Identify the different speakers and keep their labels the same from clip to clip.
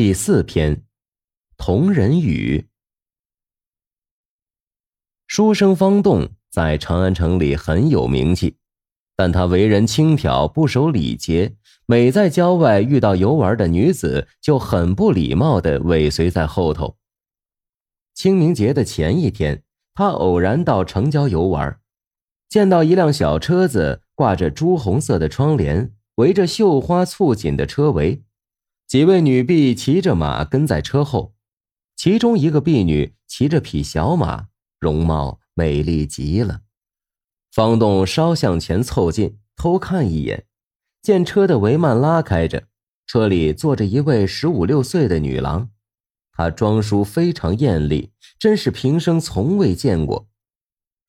Speaker 1: 第四篇，同人语。书生方栋在长安城里很有名气，但他为人轻佻，不守礼节，每在郊外遇到游玩的女子，就很不礼貌的尾随在后头。清明节的前一天，他偶然到城郊游玩，见到一辆小车子挂着朱红色的窗帘，围着绣花簇锦的车围。几位女婢骑着马跟在车后，其中一个婢女骑着匹小马，容貌美丽极了。方栋稍向前凑近，偷看一眼，见车的帷幔拉开着，车里坐着一位十五六岁的女郎，她装束非常艳丽，真是平生从未见过。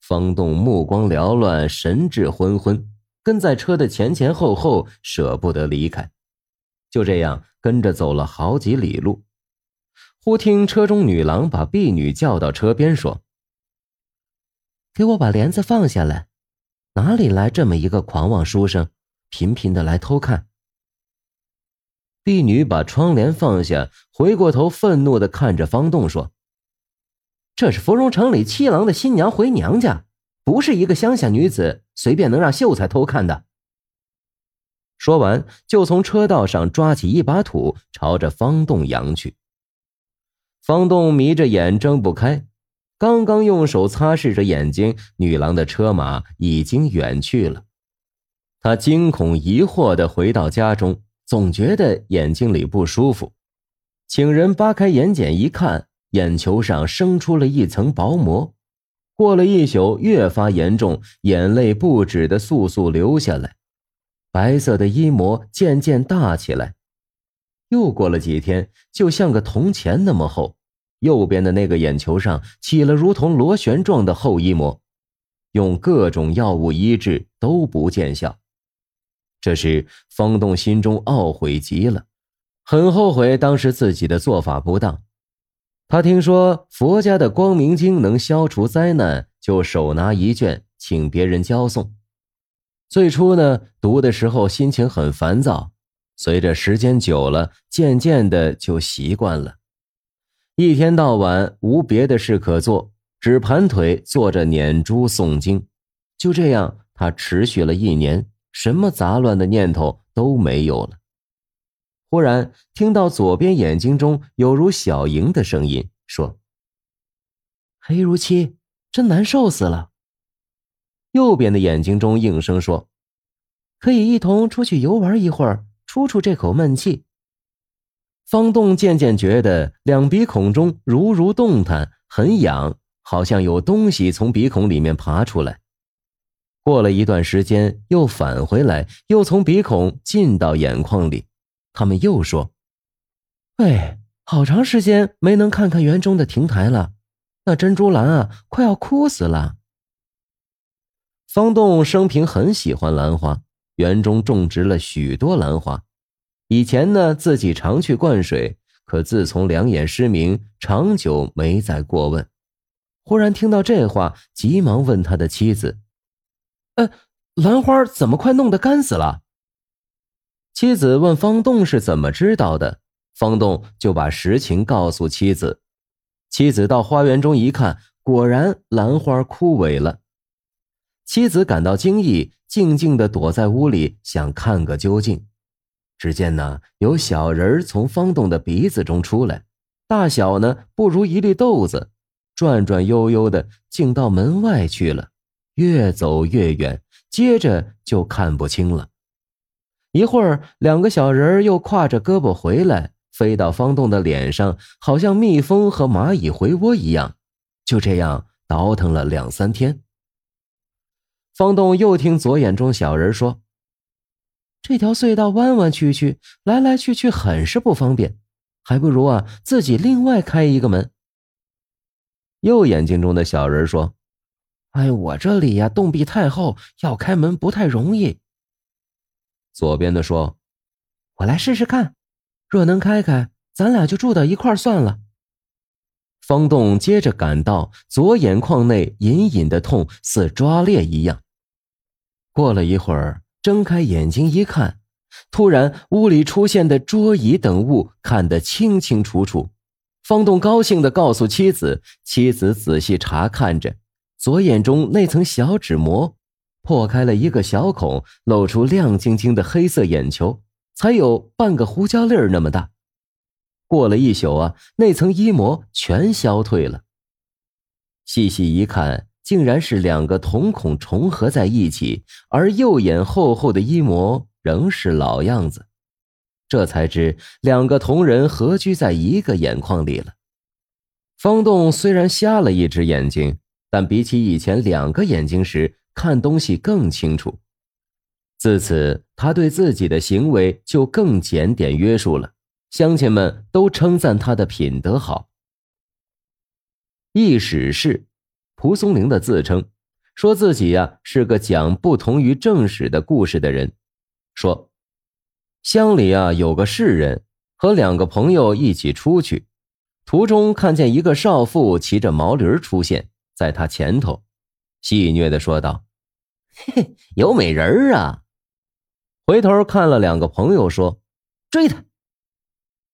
Speaker 1: 方栋目光缭乱，神志昏昏，跟在车的前前后后，舍不得离开。就这样跟着走了好几里路，忽听车中女郎把婢女叫到车边说：“给我把帘子放下来，哪里来这么一个狂妄书生，频频的来偷看？”婢女把窗帘放下，回过头愤怒的看着方栋说：“这是芙蓉城里七郎的新娘回娘家，不是一个乡下女子随便能让秀才偷看的。”说完，就从车道上抓起一把土，朝着方栋扬去。方栋迷着眼，睁不开。刚刚用手擦拭着眼睛，女郎的车马已经远去了。他惊恐疑惑的回到家中，总觉得眼睛里不舒服，请人扒开眼睑一看，眼球上生出了一层薄膜。过了一宿，越发严重，眼泪不止的簌簌流下来。白色的衣膜渐渐大起来，又过了几天，就像个铜钱那么厚。右边的那个眼球上起了如同螺旋状的厚衣膜，用各种药物医治都不见效。这时，方栋心中懊悔极了，很后悔当时自己的做法不当。他听说佛家的光明经能消除灾难，就手拿一卷，请别人教送。最初呢，读的时候心情很烦躁，随着时间久了，渐渐的就习惯了。一天到晚无别的事可做，只盘腿坐着念珠诵经。就这样，他持续了一年，什么杂乱的念头都没有了。忽然听到左边眼睛中有如小莹的声音，说：“黑如漆，真难受死了。”右边的眼睛中应声说：“可以一同出去游玩一会儿，出出这口闷气。”方栋渐渐觉得两鼻孔中如如动弹，很痒，好像有东西从鼻孔里面爬出来。过了一段时间，又返回来，又从鼻孔进到眼眶里。他们又说：“喂，好长时间没能看看园中的亭台了，那珍珠兰啊，快要枯死了。”方栋生平很喜欢兰花，园中种植了许多兰花。以前呢，自己常去灌水，可自从两眼失明，长久没再过问。忽然听到这话，急忙问他的妻子：“呃，兰花怎么快弄得干死了？”妻子问方栋是怎么知道的，方栋就把实情告诉妻子。妻子到花园中一看，果然兰花枯萎了。妻子感到惊异，静静的躲在屋里，想看个究竟。只见呢，有小人从方栋的鼻子中出来，大小呢不如一粒豆子，转转悠悠的，竟到门外去了。越走越远，接着就看不清了。一会儿，两个小人又挎着胳膊回来，飞到方栋的脸上，好像蜜蜂和蚂蚁回窝一样。就这样倒腾了两三天。方栋又听左眼中小人说：“这条隧道弯弯曲曲，来来去去很是不方便，还不如啊自己另外开一个门。”右眼睛中的小人说：“哎，我这里呀洞壁太厚，要开门不太容易。”左边的说：“我来试试看，若能开开，咱俩就住到一块算了。”方栋接着感到左眼眶内隐隐的痛，似抓裂一样。过了一会儿，睁开眼睛一看，突然，屋里出现的桌椅等物看得清清楚楚。方栋高兴地告诉妻子，妻子仔细查看着，左眼中那层小纸膜破开了一个小孔，露出亮晶晶的黑色眼球，才有半个胡椒粒儿那么大。过了一宿啊，那层衣膜全消退了。细细一看，竟然是两个瞳孔重合在一起，而右眼厚厚的衣膜仍是老样子。这才知两个同人合居在一个眼眶里了。方栋虽然瞎了一只眼睛，但比起以前两个眼睛时看东西更清楚。自此，他对自己的行为就更检点约束了。乡亲们都称赞他的品德好。一史是蒲松龄的自称，说自己呀是个讲不同于正史的故事的人，说。乡里啊，有个士人和两个朋友一起出去，途中看见一个少妇骑着毛驴出现在他前头，戏谑的说道：“嘿，有美人儿啊！”回头看了两个朋友，说：“追他。”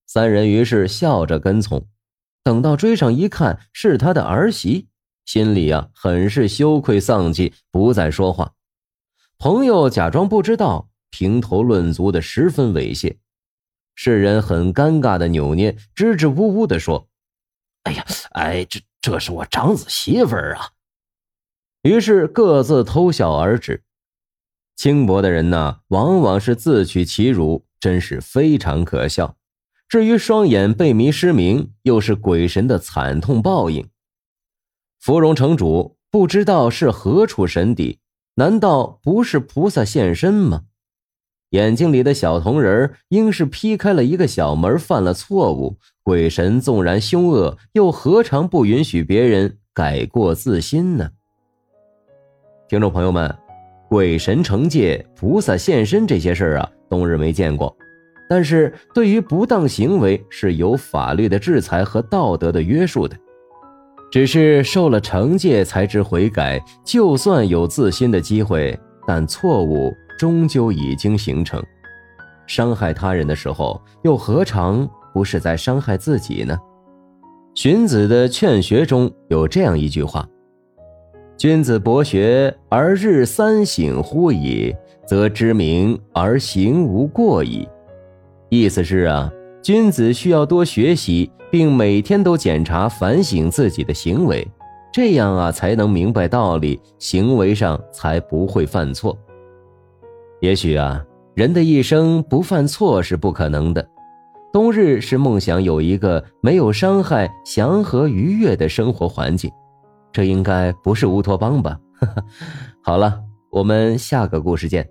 Speaker 1: 三人于是笑着跟从，等到追上一看是他的儿媳，心里啊很是羞愧丧气，不再说话。朋友假装不知道。评头论足的十分猥亵，世人很尴尬的扭捏，支支吾吾的说：“哎呀，哎，这这是我长子媳妇儿啊。”于是各自偷笑而止。轻薄的人呢，往往是自取其辱，真是非常可笑。至于双眼被迷失明，又是鬼神的惨痛报应。芙蓉城主不知道是何处神邸，难道不是菩萨现身吗？眼睛里的小铜人应是劈开了一个小门，犯了错误。鬼神纵然凶恶，又何尝不允许别人改过自新呢？听众朋友们，鬼神惩戒、菩萨现身这些事儿啊，冬日没见过。但是对于不当行为是有法律的制裁和道德的约束的。只是受了惩戒才知悔改，就算有自新的机会，但错误。终究已经形成，伤害他人的时候，又何尝不是在伤害自己呢？荀子的《劝学》中有这样一句话：“君子博学而日三省乎矣，则知明而行无过矣。”意思是啊，君子需要多学习，并每天都检查反省自己的行为，这样啊，才能明白道理，行为上才不会犯错。也许啊，人的一生不犯错是不可能的。冬日是梦想有一个没有伤害、祥和愉悦的生活环境，这应该不是乌托邦吧？好了，我们下个故事见。